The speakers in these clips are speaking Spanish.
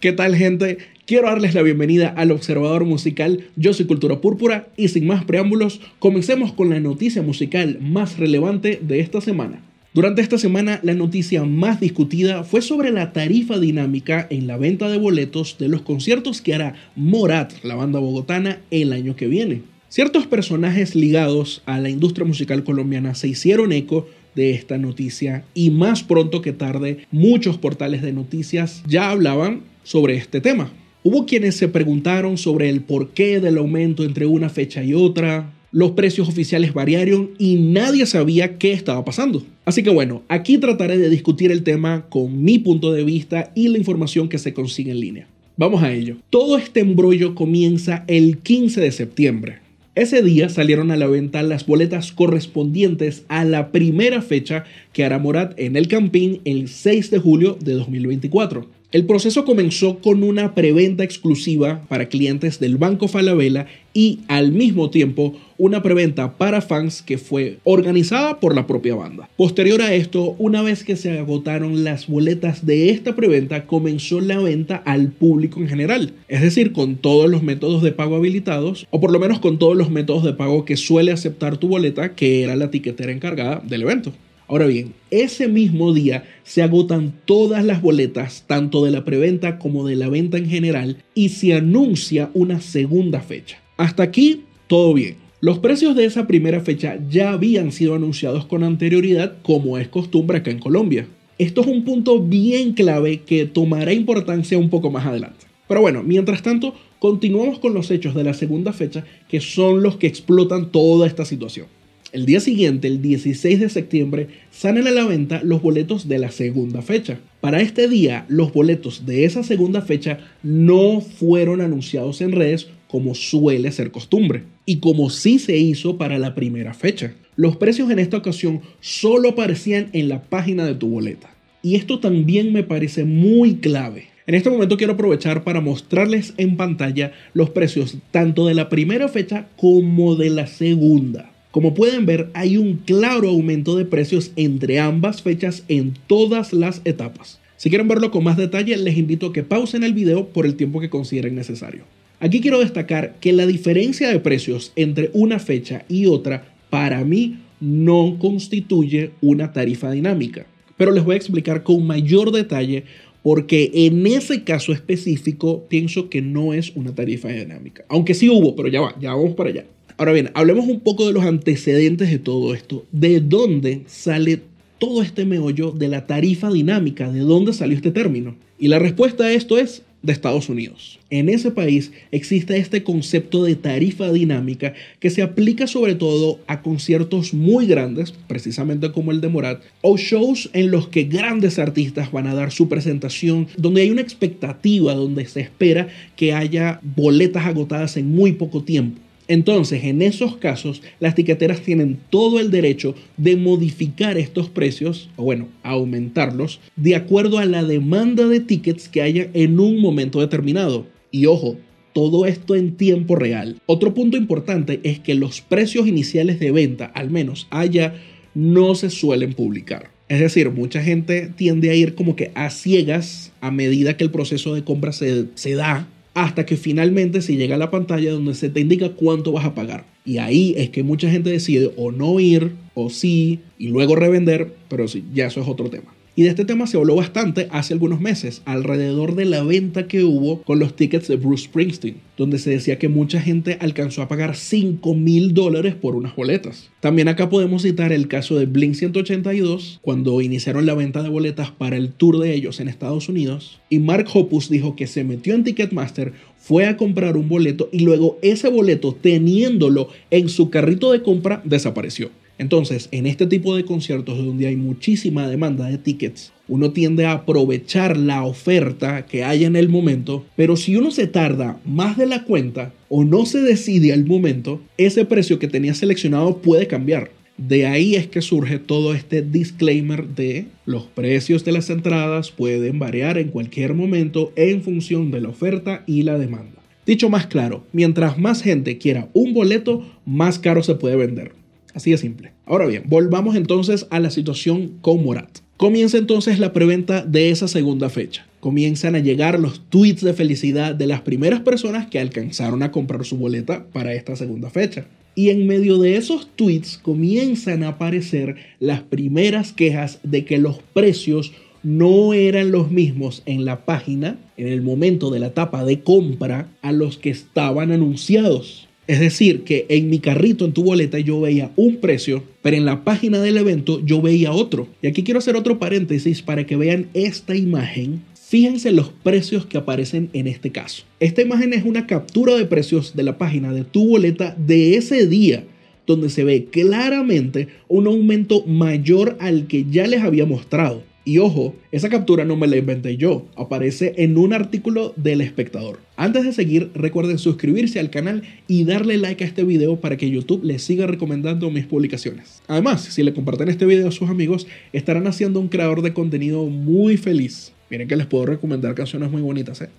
¿Qué tal gente? Quiero darles la bienvenida al Observador Musical. Yo soy Cultura Púrpura y sin más preámbulos, comencemos con la noticia musical más relevante de esta semana. Durante esta semana, la noticia más discutida fue sobre la tarifa dinámica en la venta de boletos de los conciertos que hará Morat, la banda bogotana, el año que viene. Ciertos personajes ligados a la industria musical colombiana se hicieron eco de esta noticia y más pronto que tarde muchos portales de noticias ya hablaban sobre este tema. Hubo quienes se preguntaron sobre el porqué del aumento entre una fecha y otra, los precios oficiales variaron y nadie sabía qué estaba pasando. Así que bueno, aquí trataré de discutir el tema con mi punto de vista y la información que se consigue en línea. Vamos a ello. Todo este embrollo comienza el 15 de septiembre. Ese día salieron a la venta las boletas correspondientes a la primera fecha que hará Morat en el Campín el 6 de julio de 2024. El proceso comenzó con una preventa exclusiva para clientes del Banco Falabella y al mismo tiempo una preventa para fans que fue organizada por la propia banda. Posterior a esto, una vez que se agotaron las boletas de esta preventa, comenzó la venta al público en general, es decir, con todos los métodos de pago habilitados, o por lo menos con todos los métodos de pago que suele aceptar tu boleta, que era la tiquetera encargada del evento. Ahora bien, ese mismo día se agotan todas las boletas, tanto de la preventa como de la venta en general, y se anuncia una segunda fecha. Hasta aquí, todo bien. Los precios de esa primera fecha ya habían sido anunciados con anterioridad, como es costumbre acá en Colombia. Esto es un punto bien clave que tomará importancia un poco más adelante. Pero bueno, mientras tanto, continuamos con los hechos de la segunda fecha, que son los que explotan toda esta situación. El día siguiente, el 16 de septiembre, salen a la venta los boletos de la segunda fecha. Para este día, los boletos de esa segunda fecha no fueron anunciados en redes como suele ser costumbre y como sí se hizo para la primera fecha. Los precios en esta ocasión solo aparecían en la página de tu boleta. Y esto también me parece muy clave. En este momento quiero aprovechar para mostrarles en pantalla los precios tanto de la primera fecha como de la segunda. Como pueden ver, hay un claro aumento de precios entre ambas fechas en todas las etapas. Si quieren verlo con más detalle, les invito a que pausen el video por el tiempo que consideren necesario. Aquí quiero destacar que la diferencia de precios entre una fecha y otra, para mí, no constituye una tarifa dinámica. Pero les voy a explicar con mayor detalle porque en ese caso específico pienso que no es una tarifa dinámica. Aunque sí hubo, pero ya va, ya vamos para allá. Ahora bien, hablemos un poco de los antecedentes de todo esto. ¿De dónde sale todo este meollo de la tarifa dinámica? ¿De dónde salió este término? Y la respuesta a esto es de Estados Unidos. En ese país existe este concepto de tarifa dinámica que se aplica sobre todo a conciertos muy grandes, precisamente como el de Morat, o shows en los que grandes artistas van a dar su presentación, donde hay una expectativa, donde se espera que haya boletas agotadas en muy poco tiempo. Entonces, en esos casos, las tiqueteras tienen todo el derecho de modificar estos precios, o bueno, aumentarlos, de acuerdo a la demanda de tickets que haya en un momento determinado. Y ojo, todo esto en tiempo real. Otro punto importante es que los precios iniciales de venta, al menos allá, no se suelen publicar. Es decir, mucha gente tiende a ir como que a ciegas a medida que el proceso de compra se, se da hasta que finalmente se llega a la pantalla donde se te indica cuánto vas a pagar. Y ahí es que mucha gente decide o no ir o sí y luego revender, pero sí, ya eso es otro tema. Y de este tema se habló bastante hace algunos meses, alrededor de la venta que hubo con los tickets de Bruce Springsteen, donde se decía que mucha gente alcanzó a pagar 5 mil dólares por unas boletas. También acá podemos citar el caso de Blink 182, cuando iniciaron la venta de boletas para el tour de ellos en Estados Unidos, y Mark Hoppus dijo que se metió en Ticketmaster, fue a comprar un boleto y luego ese boleto, teniéndolo en su carrito de compra, desapareció. Entonces, en este tipo de conciertos donde hay muchísima demanda de tickets, uno tiende a aprovechar la oferta que haya en el momento, pero si uno se tarda más de la cuenta o no se decide al momento, ese precio que tenía seleccionado puede cambiar. De ahí es que surge todo este disclaimer de los precios de las entradas pueden variar en cualquier momento en función de la oferta y la demanda. Dicho más claro, mientras más gente quiera un boleto, más caro se puede vender. Así de simple. Ahora bien, volvamos entonces a la situación con Morat. Comienza entonces la preventa de esa segunda fecha. comienzan a llegar los tweets de felicidad de las primeras personas que alcanzaron a comprar su boleta para esta segunda fecha. Y en medio de esos tweets comienzan a aparecer las primeras quejas de que los precios no eran los mismos en la página, en el momento de la etapa de compra, a los que estaban anunciados. Es decir, que en mi carrito, en tu boleta, yo veía un precio, pero en la página del evento yo veía otro. Y aquí quiero hacer otro paréntesis para que vean esta imagen. Fíjense los precios que aparecen en este caso. Esta imagen es una captura de precios de la página de tu boleta de ese día donde se ve claramente un aumento mayor al que ya les había mostrado. Y ojo, esa captura no me la inventé yo, aparece en un artículo del espectador. Antes de seguir, recuerden suscribirse al canal y darle like a este video para que YouTube les siga recomendando mis publicaciones. Además, si le comparten este video a sus amigos, estarán haciendo un creador de contenido muy feliz. Miren que les puedo recomendar canciones muy bonitas, ¿eh?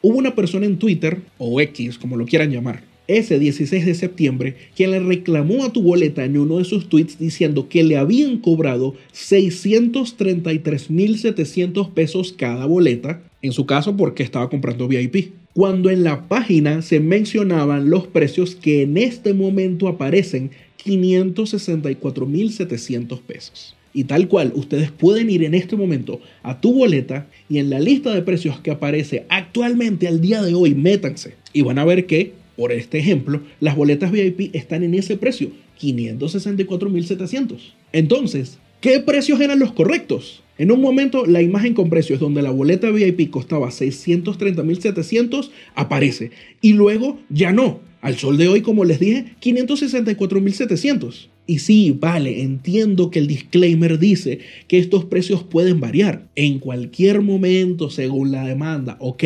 Hubo una persona en Twitter, o X, como lo quieran llamar, ese 16 de septiembre, quien le reclamó a tu boleta en uno de sus tweets diciendo que le habían cobrado 633.700 pesos cada boleta, en su caso porque estaba comprando VIP, cuando en la página se mencionaban los precios que en este momento aparecen 564.700 pesos. Y tal cual, ustedes pueden ir en este momento a tu boleta y en la lista de precios que aparece actualmente al día de hoy, métanse y van a ver que por este ejemplo, las boletas VIP están en ese precio, 564.700. Entonces, ¿qué precios eran los correctos? En un momento, la imagen con precios donde la boleta VIP costaba 630.700 aparece y luego ya no. Al sol de hoy, como les dije, 564.700. Y sí, vale, entiendo que el disclaimer dice que estos precios pueden variar en cualquier momento según la demanda, ok,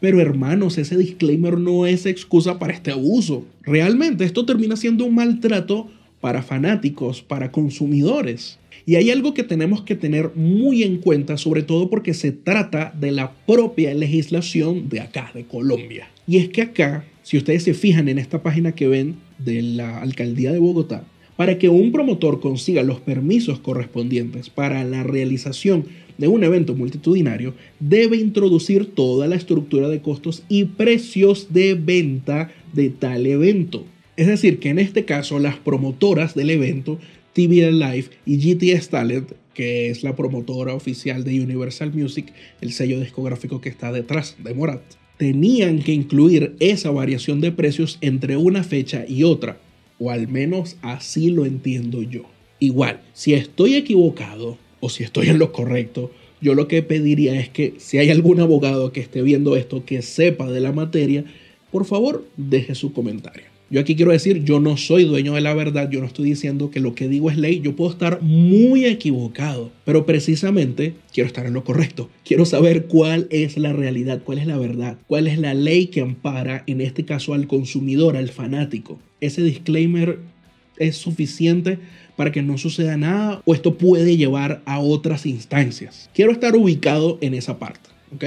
pero hermanos, ese disclaimer no es excusa para este abuso. Realmente esto termina siendo un maltrato para fanáticos, para consumidores. Y hay algo que tenemos que tener muy en cuenta, sobre todo porque se trata de la propia legislación de acá, de Colombia. Y es que acá, si ustedes se fijan en esta página que ven de la alcaldía de Bogotá, para que un promotor consiga los permisos correspondientes para la realización de un evento multitudinario debe introducir toda la estructura de costos y precios de venta de tal evento. Es decir, que en este caso las promotoras del evento, TVL Live y GTS Talent, que es la promotora oficial de Universal Music, el sello discográfico que está detrás de Morat, tenían que incluir esa variación de precios entre una fecha y otra, o al menos así lo entiendo yo. Igual, si estoy equivocado, o si estoy en lo correcto, yo lo que pediría es que si hay algún abogado que esté viendo esto, que sepa de la materia, por favor deje su comentario. Yo aquí quiero decir, yo no soy dueño de la verdad, yo no estoy diciendo que lo que digo es ley, yo puedo estar muy equivocado, pero precisamente quiero estar en lo correcto, quiero saber cuál es la realidad, cuál es la verdad, cuál es la ley que ampara, en este caso al consumidor, al fanático. Ese disclaimer es suficiente para que no suceda nada o esto puede llevar a otras instancias. Quiero estar ubicado en esa parte, ¿ok?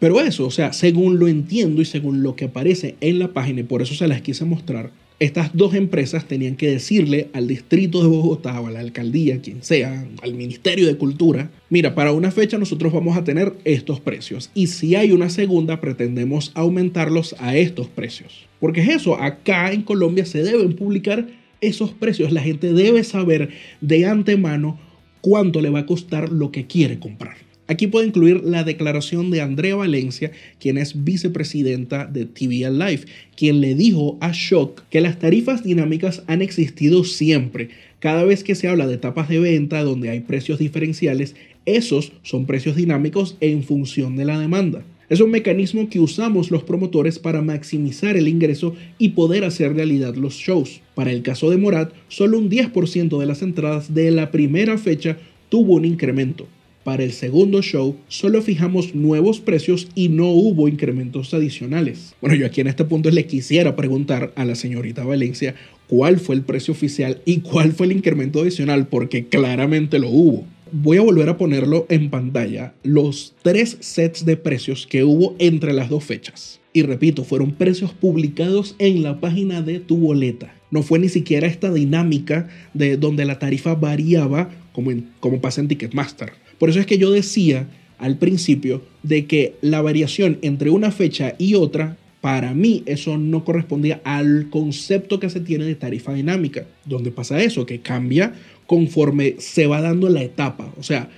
Pero eso, o sea, según lo entiendo y según lo que aparece en la página, y por eso se las quise mostrar, estas dos empresas tenían que decirle al distrito de Bogotá o a la alcaldía, quien sea, al Ministerio de Cultura, mira, para una fecha nosotros vamos a tener estos precios y si hay una segunda pretendemos aumentarlos a estos precios. Porque es eso, acá en Colombia se deben publicar esos precios. La gente debe saber de antemano cuánto le va a costar lo que quiere comprar. Aquí puedo incluir la declaración de Andrea Valencia, quien es vicepresidenta de TVL Life, quien le dijo a Shock que las tarifas dinámicas han existido siempre. Cada vez que se habla de etapas de venta donde hay precios diferenciales, esos son precios dinámicos en función de la demanda. Es un mecanismo que usamos los promotores para maximizar el ingreso y poder hacer realidad los shows. Para el caso de Morat, solo un 10% de las entradas de la primera fecha tuvo un incremento. Para el segundo show solo fijamos nuevos precios y no hubo incrementos adicionales. Bueno, yo aquí en este punto le quisiera preguntar a la señorita Valencia cuál fue el precio oficial y cuál fue el incremento adicional porque claramente lo hubo. Voy a volver a ponerlo en pantalla, los tres sets de precios que hubo entre las dos fechas. Y repito, fueron precios publicados en la página de tu boleta. No fue ni siquiera esta dinámica de donde la tarifa variaba como, como pasa en Ticketmaster. Por eso es que yo decía al principio de que la variación entre una fecha y otra, para mí eso no correspondía al concepto que se tiene de tarifa dinámica. donde pasa eso? Que cambia conforme se va dando la etapa. O sea,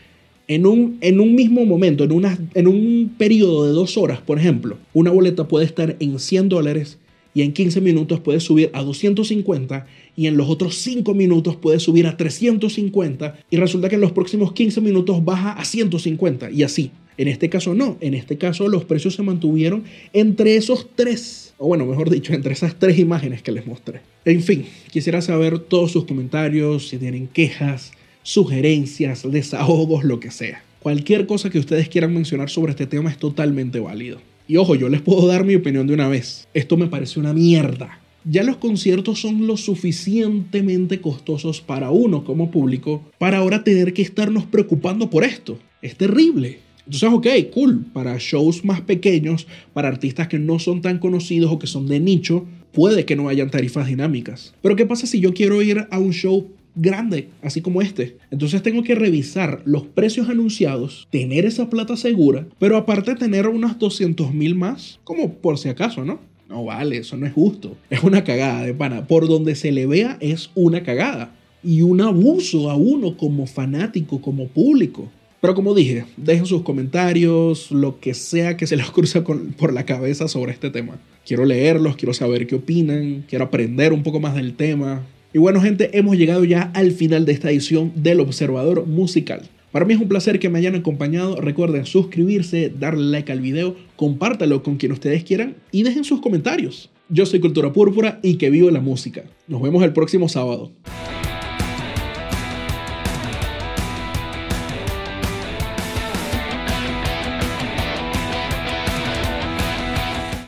en un, en un mismo momento, en, una, en un periodo de dos horas, por ejemplo, una boleta puede estar en 100 dólares y en 15 minutos puede subir a 250 y en los otros 5 minutos puede subir a 350 y resulta que en los próximos 15 minutos baja a 150 y así. En este caso no, en este caso los precios se mantuvieron entre esos tres, o bueno, mejor dicho, entre esas tres imágenes que les mostré. En fin, quisiera saber todos sus comentarios, si tienen quejas, sugerencias, desahogos, lo que sea. Cualquier cosa que ustedes quieran mencionar sobre este tema es totalmente válido. Y ojo, yo les puedo dar mi opinión de una vez. Esto me parece una mierda. Ya los conciertos son lo suficientemente costosos para uno como público para ahora tener que estarnos preocupando por esto. Es terrible. Entonces, ok, cool. Para shows más pequeños, para artistas que no son tan conocidos o que son de nicho, puede que no hayan tarifas dinámicas. Pero ¿qué pasa si yo quiero ir a un show grande, así como este. Entonces tengo que revisar los precios anunciados, tener esa plata segura, pero aparte tener unos 200 mil más, como por si acaso, ¿no? No vale, eso no es justo. Es una cagada de pana. Por donde se le vea es una cagada. Y un abuso a uno como fanático, como público. Pero como dije, dejen sus comentarios, lo que sea que se les cruce por la cabeza sobre este tema. Quiero leerlos, quiero saber qué opinan, quiero aprender un poco más del tema. Y bueno gente, hemos llegado ya al final de esta edición del Observador Musical. Para mí es un placer que me hayan acompañado. Recuerden suscribirse, darle like al video, compártalo con quien ustedes quieran y dejen sus comentarios. Yo soy Cultura Púrpura y que vivo la música. Nos vemos el próximo sábado.